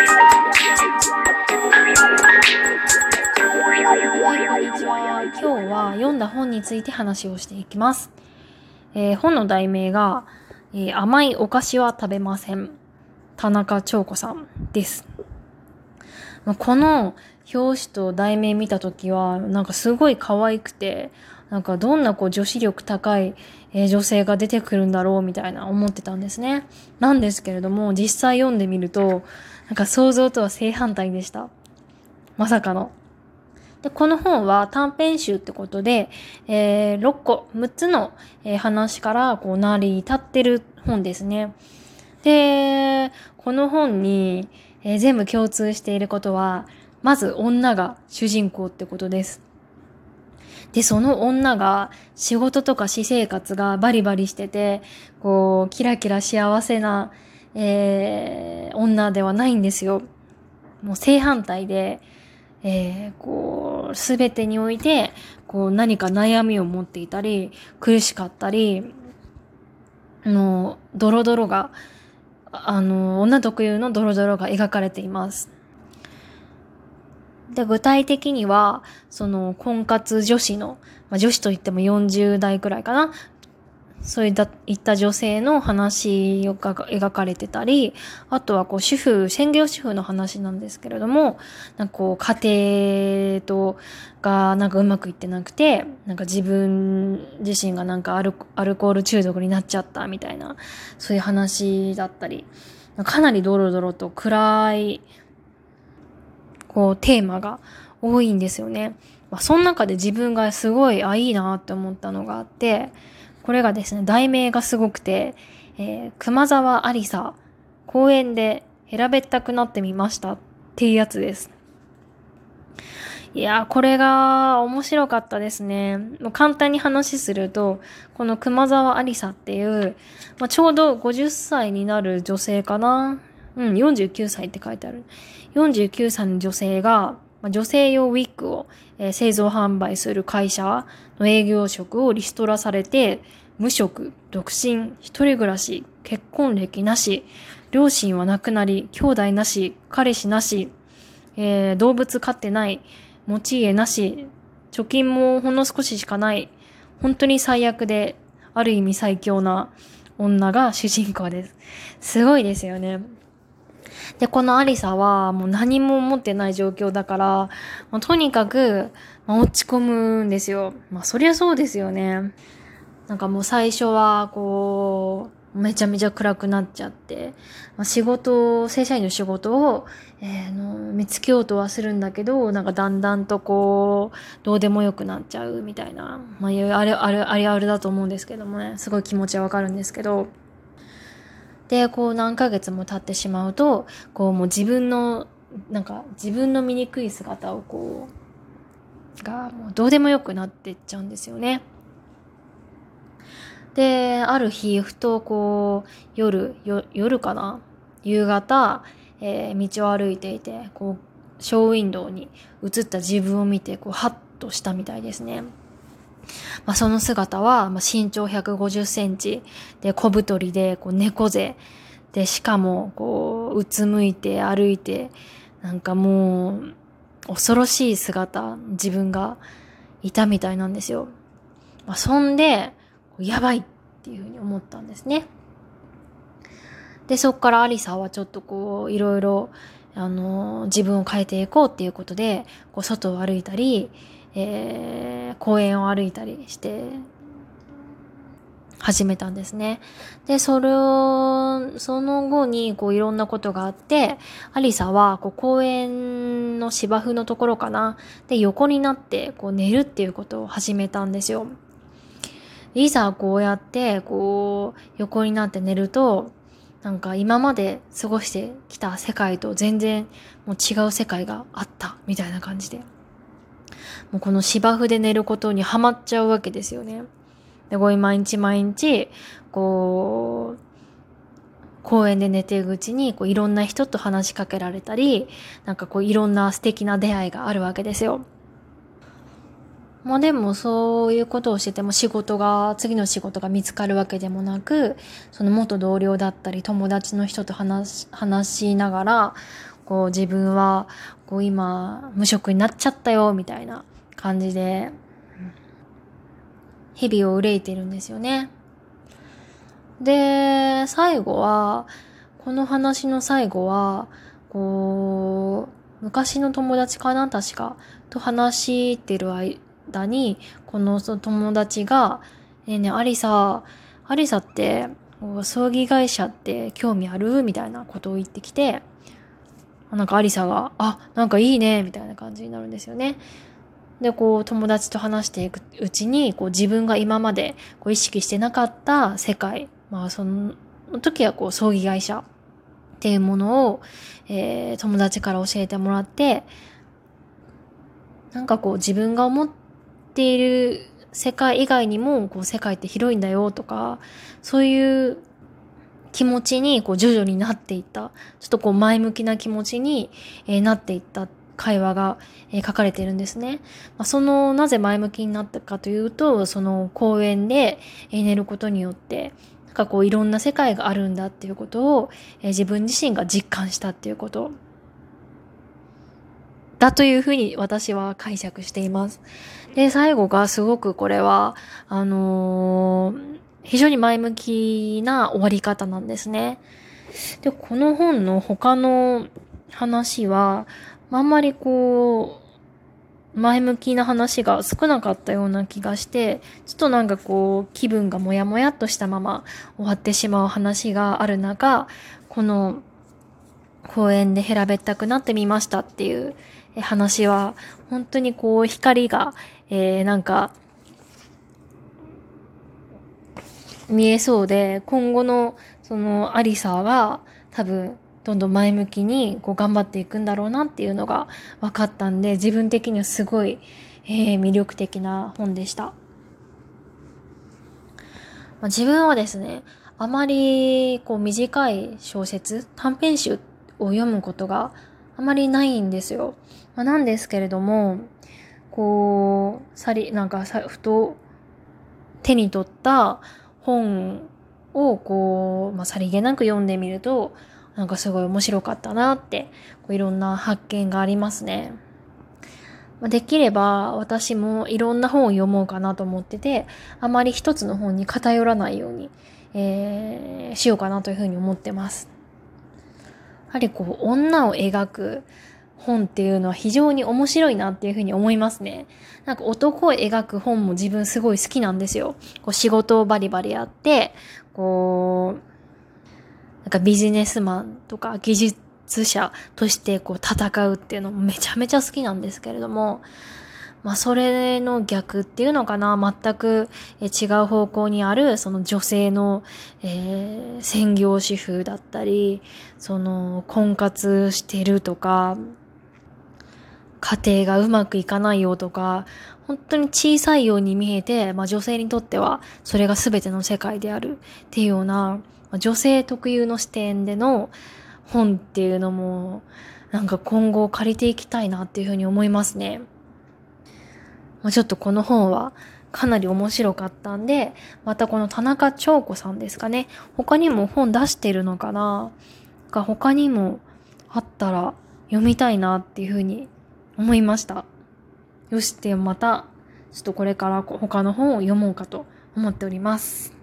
はい、こんにちは。今日は読んだ本について話をしていきます。えー本の題名が、えー甘いお菓子は食べません。田中長子さんです。まあこの表紙と題名見たときは、なんかすごい可愛くて、なんかどんなこう女子力高い、えー女性が出てくるんだろうみたいな思ってたんですね。なんですけれども、実際読んでみると、なんか想像とは正反対でした。まさかの。で、この本は短編集ってことで、えー6個、6つの、えー話からこう成り立ってる本ですね。で、この本に、えー全部共通していることは、まず女が主人公ってことです。で、その女が仕事とか私生活がバリバリしてて、こう、キラキラ幸せな、えー女ではないんですよ。もう正反対で、えーこう、すべてにおいて、こう、何か悩みを持っていたり、苦しかったり、の、ドロドロが、あの、女特有のドロドロが描かれています。で、具体的には、その、婚活女子の、まあ、女子といっても40代くらいかな。そういった女性の話が描かれてたり、あとはこう主婦、専業主婦の話なんですけれども、なんかこう家庭とがなんかうまくいってなくて、なんか自分自身がなんかアルアルコール中毒になっちゃったみたいな、そういう話だったり、かなりドロドロと暗い、こうテーマが多いんですよね。まあ、その中で自分がすごい、あ、いいなって思ったのがあって、これがですね、題名がすごくて、えー熊沢ありさ、公園で平べったくなってみましたっていうやつです。いやー、これが面白かったですね。もう簡単に話すると、この熊沢ありさっていう、まあ、ちょうど50歳になる女性かな。うん、49歳って書いてある。49歳の女性が、ま女性用ウィッグを、え製造販売する会社の営業職をリストラされて、無職、独身、一人暮らし、結婚歴なし、両親は亡くなり、兄弟なし、彼氏なし、えー動物飼ってない、持ち家なし、貯金もほんの少ししかない、本当に最悪で、ある意味最強な女が主人公です。すごいですよね。で、このアリサはもう何も持ってない状況だから、まあとにかく、まあ落ち込むんですよ。まあそりゃそうですよね。なんかもう最初はこう、めちゃめちゃ暗くなっちゃって、まあ、仕事、正社員の仕事を、えーの見つけようとはするんだけど、なんかだんだんとこう、どうでもよくなっちゃうみたいな、まああれ、あれ、あれあれだと思うんですけどもね、すごい気持ちはわかるんですけど、で、こう何ヶ月も経ってしまうと、こうもう自分の、なんか自分の醜い姿をこう、がもうどうでもよくなってっちゃうんですよね。で、ある日、ふとこう、夜、夜かな？夕方、えー道を歩いていて、こう、ショーウィンドウに映った自分を見て、こう、ハッとしたみたいですね。まあ、その姿は、まあ、身長150センチで小太りでこう猫背でしかもこううつむいて歩いてなんかもう恐ろしい姿自分がいたみたいなんですよ。まあ、そんでやばいっていうふうに思ったんですね。でそっからアリサはちょっとこういろいろあの自分を変えていこうっていうことでこう外を歩いたりえー公園を歩いたりして始めたんですね。で、それを、その後にこういろんなことがあって、アリサはこう公園の芝生のところかな。で、横になってこう寝るっていうことを始めたんですよ。いざこうやってこう横になって寝ると、なんか今まで過ごしてきた世界と全然もう違う世界があったみたいな感じで。もうこの芝生で寝ることにハマっちゃうわけですよね。で、こう毎日毎日、こう、公園で寝ているうちに、こういろんな人と話しかけられたり、なんかこういろんな素敵な出会いがあるわけですよ。まあでもそういうことをしてても仕事が、次の仕事が見つかるわけでもなく、その元同僚だったり友達の人と話し、話しながら、こう自分はこう今無職になっちゃったよみたいな感じで日々を憂いてるんですよね。で、最後は、この話の最後は、こう、昔の友達かな確か。と話してる間に、この友達が、ねえねえ、アリサ、アリサって、葬儀会社って興味ある？みたいなことを言ってきて、なんかアリサが、あ、なんかいいね、みたいな感じになるんですよね。で、こう、友達と話していくうちに、こう、自分が今までこう意識してなかった世界、まあ、その時はこう、葬儀会社っていうものを、えー、友達から教えてもらって、なんかこう、自分が思っている世界以外にも、こう、世界って広いんだよとか、そういう気持ちにこう徐々になっていった。ちょっとこう前向きな気持ちに、え、なっていった会話が、え、書かれているんですね。ま、その、なぜ前向きになったかというと、その公園で、え、寝ることによって、なんかこういろんな世界があるんだっていうことを、え、自分自身が実感したっていうこと。だというふうに私は解釈しています。で、最後がすごくこれは、あのー、非常に前向きな終わり方なんですね。で、この本の他の話は、あんまりこう、前向きな話が少なかったような気がして、ちょっとなんかこう、気分がもやもやっとしたまま終わってしまう話がある中、この公園で平べったくなってみましたっていう話は、本当にこう、光が、えー、なんか、見えそうで、今後のそのアリサは多分どんどん前向きにこう頑張っていくんだろうなっていうのが分かったんで、自分的にはすごい、えー、魅力的な本でした。まあ、自分はですね、あまりこう短い小説、短編集を読むことがあまりないんですよ。まあ、なんですけれども、こう、さり、なんかさ、ふと手に取った本をこう、まあ、さりげなく読んでみると、なんかすごい面白かったなって、こういろんな発見がありますね。まあ、できれば私もいろんな本を読もうかなと思ってて、あまり一つの本に偏らないように、えー、しようかなというふうに思ってます。やはりこう、女を描く本っていうのは非常に面白いなっていうふうに思いますね。なんか男を描く本も自分すごい好きなんですよ。こう仕事をバリバリやって、こう、なんかビジネスマンとか技術者としてこう戦うっていうのもめちゃめちゃ好きなんですけれども、まあそれの逆っていうのかな、全く違う方向にあるその女性の、えー、専業主婦だったり、その婚活してるとか、家庭がうまくいかないよとか、本当に小さいように見えて、まあ女性にとってはそれが全ての世界であるっていうようなま、女性特有の視点での本っていうのも、なんか今後借りていきたいなっていうふうに思いますね。まあ、ちょっとこの本はかなり面白かったんで、またこの田中長子さんですかね。他にも本出してるのかな？が他にもあったら読みたいなっていうふうに思いました。よし、でまた、ちょっとこれから他の本を読もうかと思っております。